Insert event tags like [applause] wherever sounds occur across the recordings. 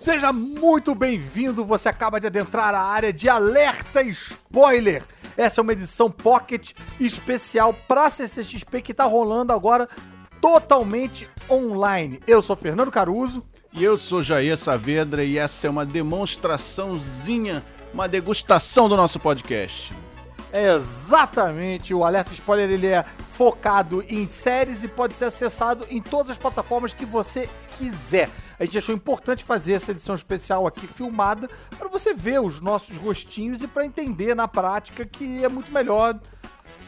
Seja muito bem-vindo. Você acaba de adentrar a área de alerta spoiler. Essa é uma edição pocket especial para CCXP que tá rolando agora totalmente online. Eu sou Fernando Caruso. E eu sou Jair Saavedra e essa é uma demonstraçãozinha, uma degustação do nosso podcast. É exatamente, o Alerta Spoiler ele é focado em séries e pode ser acessado em todas as plataformas que você quiser. A gente achou importante fazer essa edição especial aqui filmada para você ver os nossos rostinhos e para entender na prática que é muito melhor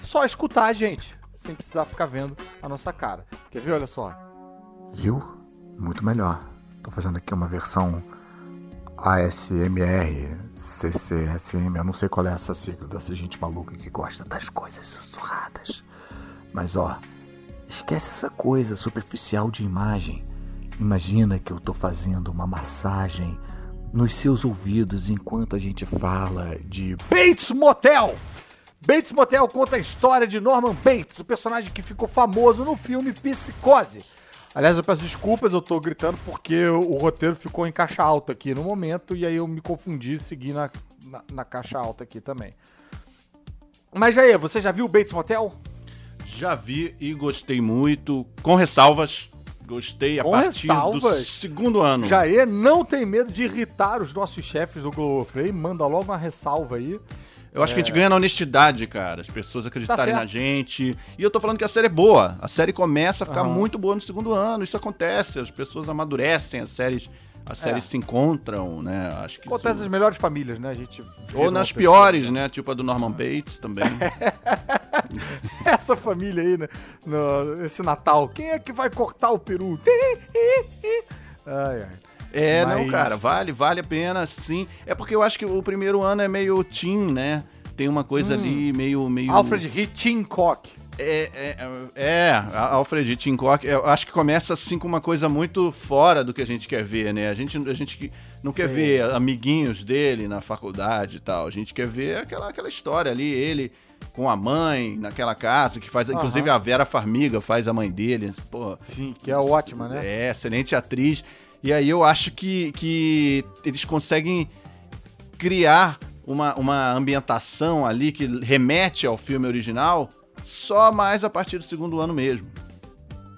só escutar a gente, sem precisar ficar vendo a nossa cara. Quer ver? Olha só. Viu? Muito melhor. Tô fazendo aqui uma versão ASMR, CCSM, eu não sei qual é essa sigla dessa gente maluca que gosta das coisas sussurradas. Mas ó, esquece essa coisa superficial de imagem. Imagina que eu tô fazendo uma massagem nos seus ouvidos enquanto a gente fala de Bates Motel! Bates Motel conta a história de Norman Bates, o personagem que ficou famoso no filme Psicose. Aliás, eu peço desculpas, eu tô gritando porque o roteiro ficou em caixa alta aqui no momento e aí eu me confundi e segui na, na, na caixa alta aqui também. Mas aí, você já viu Bates Motel? Já vi e gostei muito, com ressalvas. Gostei a Com partir ressalvas? do segundo ano. Jaê não tem medo de irritar os nossos chefes do Globoplay, manda logo uma ressalva aí. Eu acho que a gente ganha na honestidade, cara. As pessoas acreditarem Tá na gente. E eu tô falando que a série é boa. A série começa a ficar Aham. muito boa no segundo ano. Isso acontece. As pessoas amadurecem, as séries, as séries É. se encontram, né? Acho que Acontece isso... nas melhores famílias, né? A gente Ou nas piores, né? Tipo a do Norman Bates também. [laughs] Essa família aí, né? No- esse Natal. Quem é que vai cortar o peru? Ai, ai. É, Mas- não, cara, vale, vale a pena, sim. É porque eu acho que o primeiro ano é meio teen, né? Tem uma coisa ali meio, meio. Alfred Hitchcock. É, é, é, a- Alfred Hitchcock, eu acho que começa assim com uma coisa muito fora do que a gente quer ver, né? A gente, a gente não quer Sim. ver amiguinhos dele na faculdade e tal. A gente quer ver aquela, aquela história ali, ele com a mãe naquela casa, que faz. Inclusive a Vera Farmiga faz a mãe dele. Sim, que é ótima, né? é, excelente atriz. E aí eu acho que, que eles conseguem criar uma, uma ambientação ali que remete ao filme original só mais a partir do segundo ano mesmo.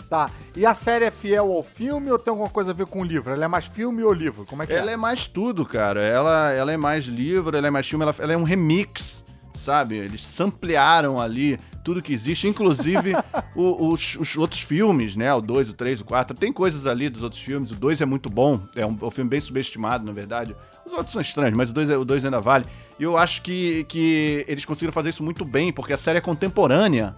Tá. E a série é fiel ao filme ou tem alguma coisa a ver com o livro? Ela é mais filme ou livro? Como é que Ela é? é mais tudo, cara. Ela, ela é mais livro, ela é mais filme, ela, ela é um remix, sabe? Eles samplearam ali tudo que existe, inclusive [laughs] o- os, os outros filmes, né? O 2, o 3, o 4. Tem coisas ali dos outros filmes. O 2 é muito bom, é um, é um filme bem subestimado, na verdade. Os outros são estranhos, mas o 2 é, o dois ainda vale. E eu acho que, que eles conseguiram fazer isso muito bem, porque a série é contemporânea.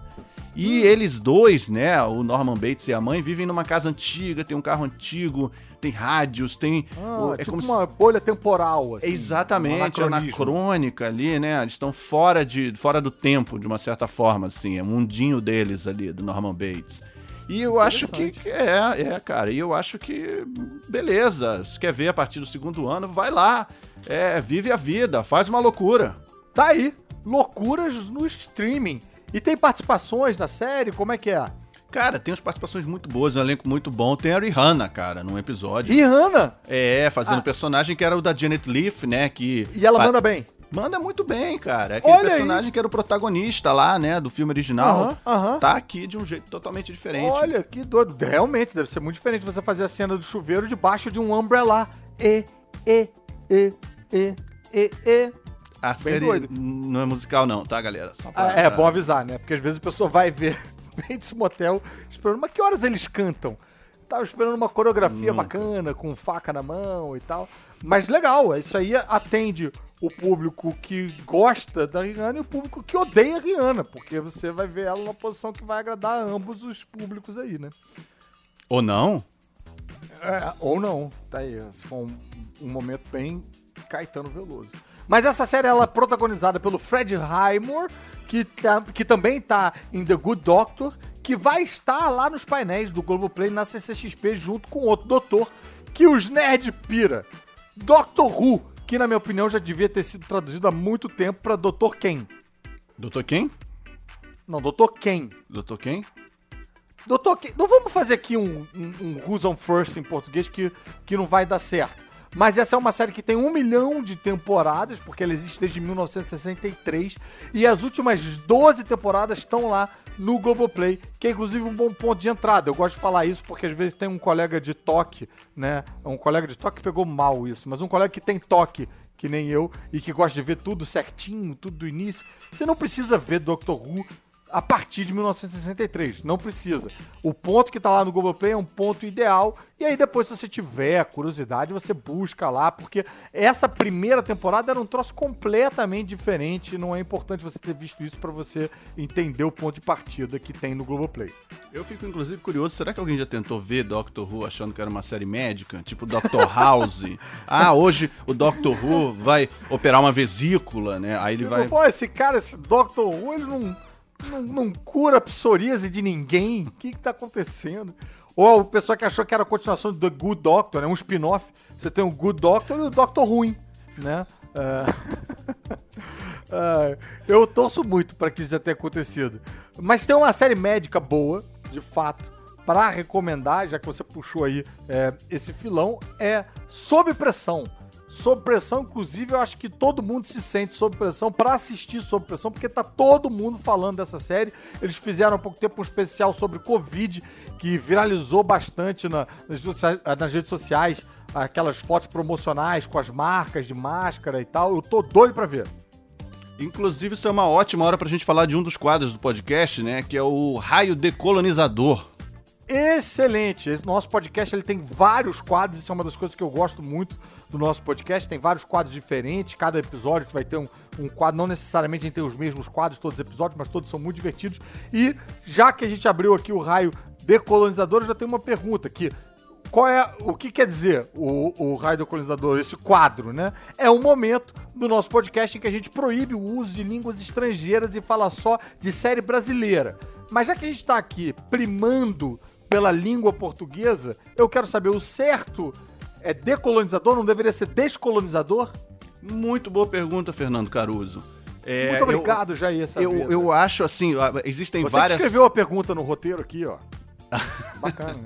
E eles dois, né, o Norman Bates e a mãe, vivem numa casa antiga, tem um carro antigo, tem rádios, tem. Ah, é tipo como se- uma bolha temporal, assim. Exatamente, um anacronismo. anacrônica ali, né? Eles estão fora, de, fora do tempo, de uma certa forma, assim. É o mundinho deles ali, do Norman Bates. E eu acho que que é, é, cara. E eu acho que, beleza. Se quer ver a partir do segundo ano, vai lá. É, vive a vida, faz uma loucura. Tá aí. Loucuras no streaming. E tem participações na série? Como é que é? Cara, tem umas participações muito boas, um elenco muito bom. Tem a Rihanna, cara, num episódio. Rihanna! É, fazendo Ah. um personagem que era o da Janet Leaf, né? Que E ela manda bem. Manda muito bem, cara. É Aquele Olha aí. personagem que era o protagonista lá, né, do filme original, aham. tá aqui de um jeito totalmente diferente. Olha, que doido. Realmente, deve ser muito diferente você fazer a cena do chuveiro debaixo de um umbrella. E, e, e, e, e, e. a série doido. não é musical não, tá, galera? Só pra- Ah, é, bom avisar, né? Porque às vezes a pessoa vai ver [laughs] Bates Motel esperando, mas que horas eles cantam? Tava esperando uma coreografia bacana, com faca na mão e tal. Mas legal, isso aí atende o público que gosta da Rihanna e o público que odeia a Rihanna, porque você vai ver ela numa posição que vai agradar a ambos os públicos aí, né? Ou não? É, ou não, tá aí. Esse foi um, um momento bem Caetano Veloso. Mas essa série ela é protagonizada pelo Fred Highmore, que, tá- que também tá em The Good Doctor, que vai estar lá nos painéis do Globoplay na CCXP junto com outro doutor que os nerd pira. Doctor Who, que na minha opinião já devia ter sido traduzido há muito tempo pra Doutor Quem. Doutor quem? Não, Doutor Quem. Doutor quem? Doutor, Quem- não vamos fazer aqui um, um, um Who's on First em português que, que não vai dar certo. Mas essa é uma série que tem um milhão de temporadas, porque ela existe desde 1963. E as últimas 12 temporadas estão lá no Globoplay, que é inclusive um bom ponto de entrada. Eu gosto de falar isso porque às vezes tem um colega de toque, né? Um colega de toque pegou mal isso, mas um colega que tem toque que nem eu, e que gosta de ver tudo certinho, tudo do início. Você não precisa ver Doctor Who a partir de 1963. Não precisa. O ponto que tá lá no Google Play é um ponto ideal. E aí depois, se você tiver curiosidade, você busca lá, porque essa primeira temporada era um troço completamente diferente. Não é importante você ter visto isso para você entender o ponto de partida que tem no Google Play. Eu fico, inclusive, curioso, será que alguém já tentou ver Doctor Who achando que era uma série médica? Tipo Doctor House? [laughs] ah, hoje o Doctor Who vai operar uma vesícula, né? Aí ele vai... Pô, esse cara, esse Doctor Who, ele não não, não cura a psoríase de ninguém. O que, que tá acontecendo? Ou o pessoal que achou que era a continuação do The Good Doctor, né? Um spin-off. Você tem o Good Doctor e o Doctor Ruim, né? Uh... [laughs] uh, eu torço muito para que isso já tenha acontecido. Mas tem uma série médica boa, de fato, para recomendar, já que você puxou aí é, esse filão, é Sob Pressão sob pressão, inclusive eu acho que todo mundo se sente sob pressão para assistir sob pressão, porque tá todo mundo falando dessa série. Eles fizeram há pouco tempo um especial sobre Covid, que viralizou bastante na, nas, nas redes sociais, aquelas fotos promocionais com as marcas de máscara e tal. Eu tô doido para ver. Inclusive, isso é uma ótima hora pra gente falar de um dos quadros do podcast, né? Que é o Raio Decolonizador excelente. Esse nosso podcast ele tem vários quadros, isso é uma das coisas que eu gosto muito do nosso podcast. Tem vários quadros diferentes, cada episódio vai ter um, um quadro, não necessariamente a gente tem os mesmos quadros todos os episódios, mas todos são muito divertidos. E já que a gente abriu aqui o raio decolonizador, eu já tenho uma pergunta aqui. Qual é o que quer dizer o, o raio decolonizador, esse quadro, né? É um momento do nosso podcast em que a gente proíbe o uso de línguas estrangeiras e fala só de série brasileira. Mas já que a gente está aqui primando pela língua portuguesa, eu quero saber, o certo é decolonizador, não deveria ser descolonizador? Muito boa pergunta, Fernando Caruso. É, Muito obrigado, eu, Jair. Eu, eu acho assim, existem você várias. Você escreveu a pergunta no roteiro aqui, ó. [laughs] Bacana.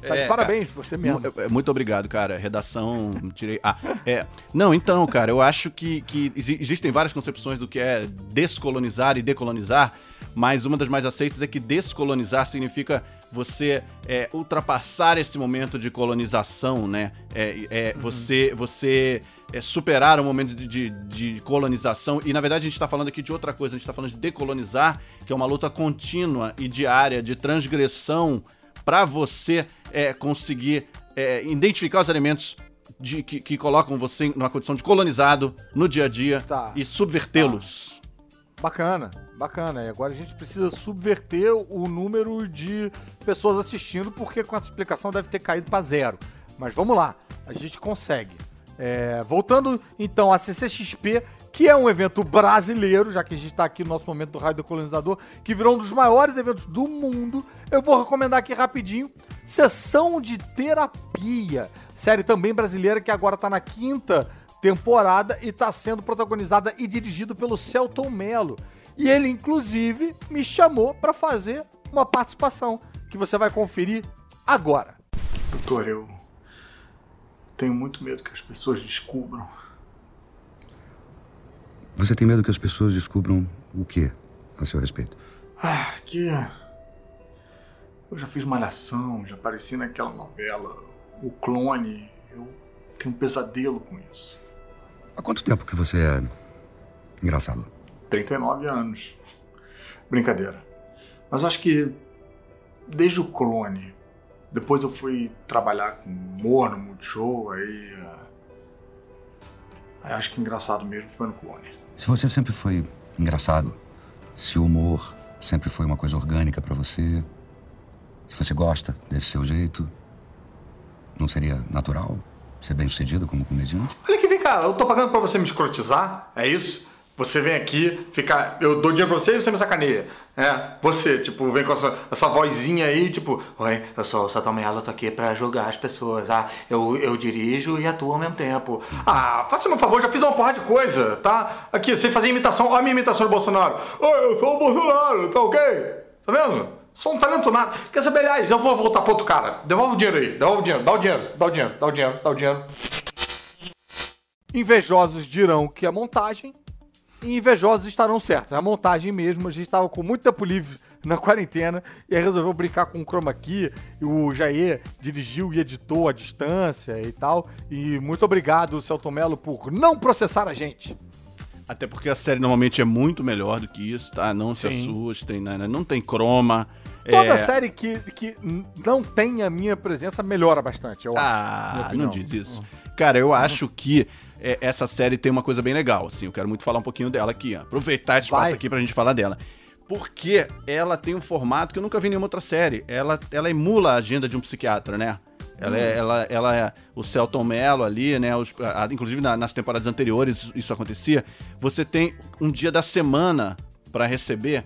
Tá é, parabéns, cara, você mesmo. É, muito obrigado, cara. Redação, tirei. Ah, é. Não, então, cara, eu acho que, que existem várias concepções do que é descolonizar e decolonizar, mas uma das mais aceitas é que descolonizar significa você é, ultrapassar esse momento de colonização, né? É, é uhum. Você, você é, superar o momento de, de, de, colonização. E na verdade a gente está falando aqui de outra coisa, a gente está falando de decolonizar, que é uma luta contínua e diária de transgressão para você é, conseguir é, identificar os elementos de, que, que, colocam você numa condição de colonizado no dia a dia tá. e subvertê-los. Tá. Bacana, bacana. E agora a gente precisa subverter o número de pessoas assistindo, porque com a explicação deve ter caído para zero. Mas vamos lá, a gente consegue. É, voltando então à CCXP, que é um evento brasileiro, já que a gente está aqui no nosso momento do Raio do Colonizador, que virou um dos maiores eventos do mundo, eu vou recomendar aqui rapidinho Sessão de Terapia, série também brasileira que agora está na quinta temporada e está sendo protagonizada e dirigido pelo Celton Mello. E ele, inclusive, me chamou para fazer uma participação que você vai conferir agora. Doutor, eu tenho muito medo que as pessoas descubram. Você tem medo que as pessoas descubram o que a seu respeito? Ah, que. Eu já fiz malhação, já apareci naquela novela, O Clone. Eu tenho um pesadelo com isso. Há quanto tempo que você é engraçado? 39 anos. Brincadeira. Mas acho que desde o clone, depois eu fui trabalhar com humor no Multishow, aí, uh, aí acho que engraçado mesmo foi no clone. Se você sempre foi engraçado, se o humor sempre foi uma coisa orgânica para você, se você gosta desse seu jeito, não seria natural ser bem sucedido como comediante? Olha que vem cá, eu tô pagando pra você me escrotizar, é isso? Você vem aqui, fica. Eu dou dinheiro pra você e você me sacaneia. É, você, tipo, vem com essa, essa vozinha aí, tipo, Oi, eu sou o Satomelo, tô aqui pra julgar as pessoas. Ah, eu, eu dirijo e atuo ao mesmo tempo. Ah, faça-me um favor, já fiz uma porra de coisa, tá? Aqui, você fazia imitação, olha a minha imitação do Bolsonaro. Oi, eu sou o Bolsonaro, tá ok? Tá vendo? Sou um talento nada. Quer saber, aliás, eu vou voltar pro outro cara. Devolve o dinheiro aí, devolve o dinheiro, dá o dinheiro, dá o dinheiro, dá o dinheiro, dá o dinheiro. Invejosos dirão que é montagem e invejosos estarão certos. É a montagem mesmo, a gente estava com muito tempo livre na quarentena e aí resolveu brincar com o chroma key. E o Jair dirigiu e editou à distância e tal. E muito obrigado, Celton Mello, por não processar a gente. Até porque a série normalmente é muito melhor do que isso, tá? Não se Sim. assustem, né? não tem croma. Toda é... série que, que não tem a minha presença melhora bastante, eu acho. Ah, não diz isso. Cara, eu acho que é, essa série tem uma coisa bem legal, assim. Eu quero muito falar um pouquinho dela aqui, ó. Aproveitar esse espaço Vai. aqui pra gente falar dela. Porque ela tem um formato que eu nunca vi em nenhuma outra série. Ela, ela emula a agenda de um psiquiatra, né? Ela, é, ela, ela é o Celton Mello ali, né? Os- a- inclusive na- nas temporadas anteriores isso acontecia. Você tem um dia da semana pra receber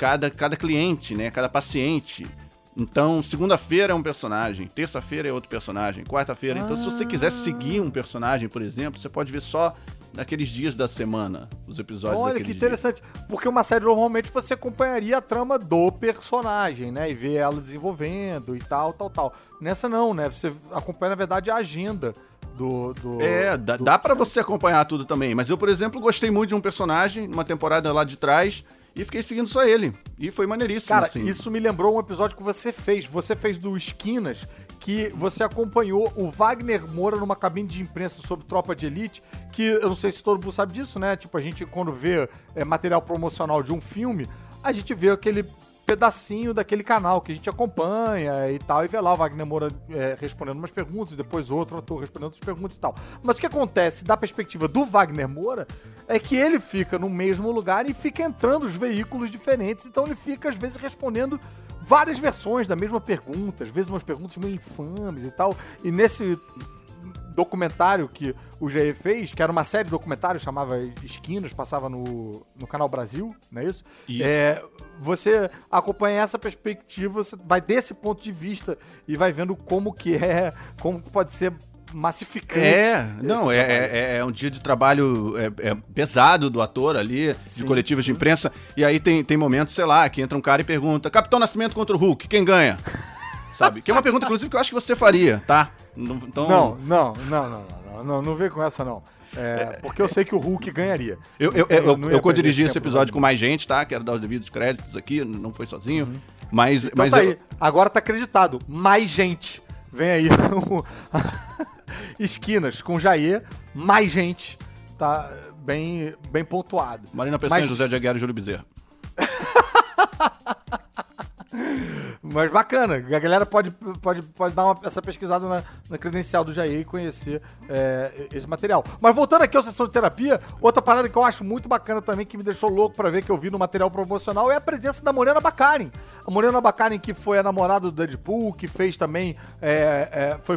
cada, cada cliente, né? Cada paciente. Então, segunda-feira é um personagem, terça-feira é outro personagem, quarta-feira. Então, se você quiser seguir um personagem, por exemplo, você pode ver só naqueles dias da semana, os episódios Olha que dias. interessante. Porque uma série normalmente você acompanharia a trama do personagem, né? E ver ela desenvolvendo e tal, tal, tal. Nessa não, né? Você acompanha, na verdade, a agenda do. do É, dá, do- dá para você acompanhar tudo também. Mas eu, por exemplo, gostei muito de um personagem, numa temporada lá de trás, e fiquei seguindo só ele. E foi maneiríssimo, Cara, assim. isso me lembrou um episódio que você fez. Você fez do Esquinas, que você acompanhou o Wagner Moura numa cabine de imprensa sobre Tropa de Elite, que eu não sei se todo mundo sabe disso, né? Tipo, a gente quando vê é, material promocional de um filme, a gente vê aquele pedacinho daquele canal que a gente acompanha e tal, e vê lá o Wagner Moura é, respondendo umas perguntas, e depois outro ator respondendo outras perguntas e tal. Mas o que acontece da perspectiva do Wagner Moura é que ele fica no mesmo lugar e fica entrando os veículos diferentes, então ele fica às vezes respondendo várias versões da mesma pergunta, às vezes umas perguntas meio infames e tal. E nesse documentário que o GE fez, que era uma série de documentários, chamava Esquinas, passava no, no Canal Brasil, não é isso? Isso. É, você acompanha essa perspectiva, você vai desse ponto de vista e vai vendo como que é, como que pode ser massificante. É, não, é, trabalho. é, é um dia de trabalho é, é pesado do ator ali, de coletivas de imprensa, e aí tem, tem momentos, sei lá, que entra um cara e pergunta: Capitão Nascimento contra o Hulk, quem ganha? Sabe? Que é uma pergunta, inclusive, que eu acho que você faria, tá? Não- Então, Não, não, não, não, não, não, não vem com essa não. É, porque eu sei que o Hulk ganharia. Eu, eu, eu, eu, ia co-dirigi esse episódio com mais gente, tá? Quero dar os devidos créditos aqui, não foi sozinho. Mas, Então mas tá eu- aí. Agora tá acreditado. Mais gente. Vem aí. [laughs] Esquinas com Jair. Mais gente. Tá bem, bem pontuado. Marina Pessoa, Mas- José de Aguiar e Júlio Bezerra. [laughs] Mas bacana. A galera pode, pode, pode dar uma- essa pesquisada na, na credencial do Jair e conhecer é, esse material. Mas voltando aqui à sessão de terapia, outra parada que eu acho muito bacana também, que me deixou louco pra ver que eu vi no material promocional, é a presença da Morena Baccarin. A Morena Baccarin, que foi a namorada do Deadpool, que fez também. é, é, foi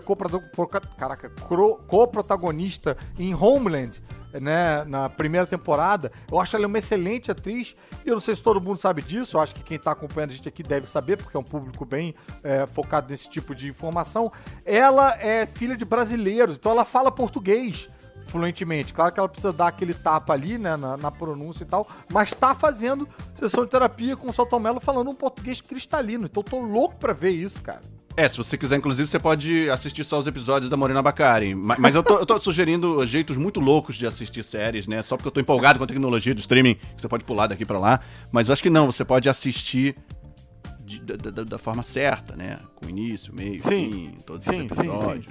co-protagonista em Homeland né, na primeira temporada. Eu acho ela uma excelente atriz. E eu não sei se todo mundo sabe disso. Eu acho que quem tá acompanhando a gente aqui deve saber, porque é um público bem é, focado nesse tipo de informação. Ela é filha de brasileiros, então ela fala português fluentemente. Claro que ela precisa dar aquele tapa ali, né, na, na pronúncia e tal, mas tá fazendo sessão de terapia com o Salton Mello falando um português cristalino. Então eu tô louco pra ver isso, cara. É, se você quiser, inclusive, você pode assistir só os episódios da Morena Bacari. Ma- Mas eu tô, eu tô sugerindo jeitos muito loucos de assistir séries, né? Só porque eu tô empolgado com a tecnologia do streaming, que você pode pular daqui pra lá. Mas eu acho que não, você pode assistir de- da, da- da forma certa, né? Com início, meio, Sim. fim, todos Sim, os sim, episódios.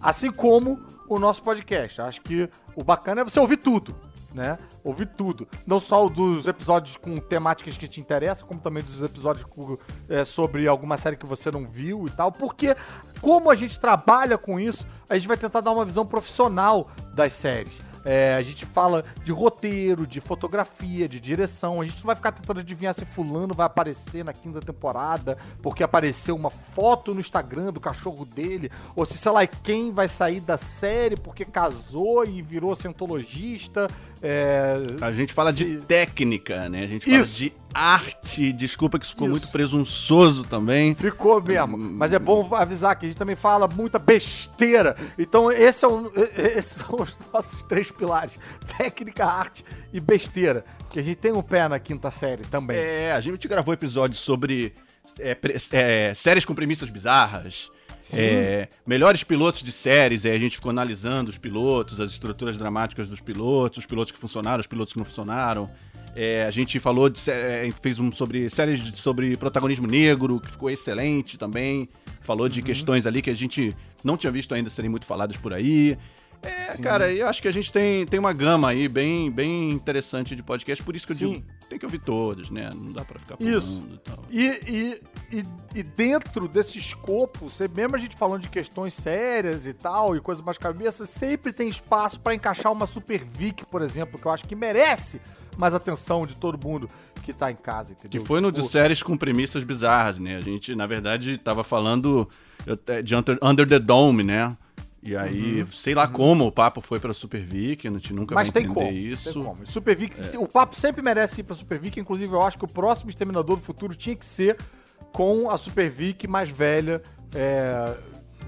Assim como o nosso podcast. Acho que o bacana é você ouvir tudo, né? Ouvir tudo. Não só dos episódios com temáticas que te interessam, como também dos episódios com, é, sobre alguma série que você não viu e tal. Porque, como a gente trabalha com isso, a gente vai tentar dar uma visão profissional das séries. É, a gente fala de roteiro, de fotografia, de direção. A gente não vai ficar tentando adivinhar se fulano vai aparecer na quinta temporada porque apareceu uma foto no Instagram do cachorro dele, ou se sei lá quem vai sair da série porque casou e virou cientologista. É, A gente fala de Se- técnica, né? A gente fala Isso. de arte. Desculpa que isso ficou Isso. muito presunçoso também. Ficou mesmo. Mas é bom avisar que a gente também fala muita besteira. Então, esse é um- esses são os nossos três pilares: técnica, arte e besteira. Que a gente tem um pé na quinta série também. É, a gente gravou episódios sobre é, é, séries com premissas bizarras. É, melhores pilotos de séries, aí a gente ficou analisando os pilotos, as estruturas dramáticas dos pilotos, os pilotos que funcionaram, os pilotos que não funcionaram. É, a gente falou de é, fez um sobre séries de- sobre protagonismo negro, que ficou excelente também. Falou de questões ali que a gente não tinha visto ainda serem muito faladas por aí. É, cara, eu acho que a gente tem, tem uma gama aí bem, bem interessante de podcast, por isso que eu Sim. digo, tem que ouvir todos, né? Não dá pra ficar Isso. pulando e tal. E, e, e, e dentro desse escopo, você, mesmo a gente falando de questões sérias e tal, e coisas mais cabeça, sempre tem espaço pra encaixar uma Super Vic, por exemplo, que eu acho que merece mais atenção de todo mundo que tá em casa, Que entendeu? foi no de séries com premissas bizarras, né? A gente, na verdade, tava falando de Under, Under the Dome, né? E aí, sei lá como o papo foi pra Super Vic, a gente nunca Uhum. Mas vai entender como, isso. tem como. Super Vic, o papo sempre merece ir pra Super Vic, inclusive eu acho que o próximo Exterminador do Futuro tinha que ser com a Super Vic mais velha, é,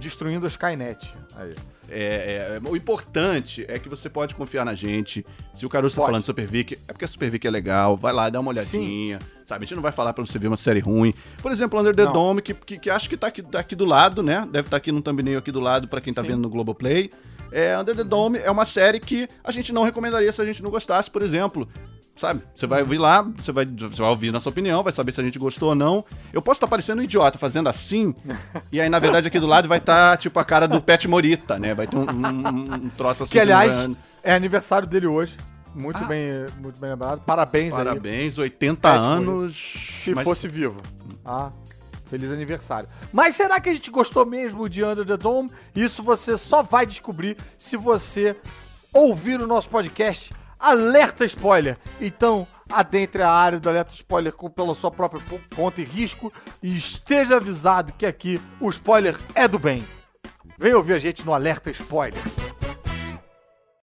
destruindo a Skynet. Aí. É, é, o importante é que você pode confiar na gente. Se o Caruso tá Pode. falando de Super Vic, é porque a Super Vic é legal. Vai lá, dá uma olhadinha. Sabe? A gente não vai falar pra você ver uma série ruim. Por exemplo, Under the Não. Dome, que, que, que acho que tá aqui, tá aqui do lado, né? Deve estar aqui no thumbnail aqui do lado pra quem tá Sim. vendo no Globoplay. É, Under the Dome é uma série que a gente não recomendaria se a gente não gostasse, por exemplo. Sabe? Você vai ouvir lá, você vai, você vai ouvir nossa opinião, vai saber se a gente gostou ou não. Eu posso estar parecendo um idiota fazendo assim, e aí, na verdade, aqui do lado vai estar, tipo, a cara do Pet Morita, né? Vai ter um, um, um troço assim. Que, aliás, é aniversário dele hoje. Muito, Ah. bem, muito bem lembrado. Parabéns, aí. Parabéns, 80 Pet anos. Se Mas- fosse vivo. Ah, feliz aniversário. Mas será que a gente gostou mesmo de Under the Dome? Isso você só vai descobrir se você ouvir o nosso podcast Alerta Spoiler. Então, adentre a área do Alerta Spoiler com, pela sua própria conta e risco e esteja avisado que aqui o spoiler é do bem. Vem ouvir a gente no Alerta Spoiler.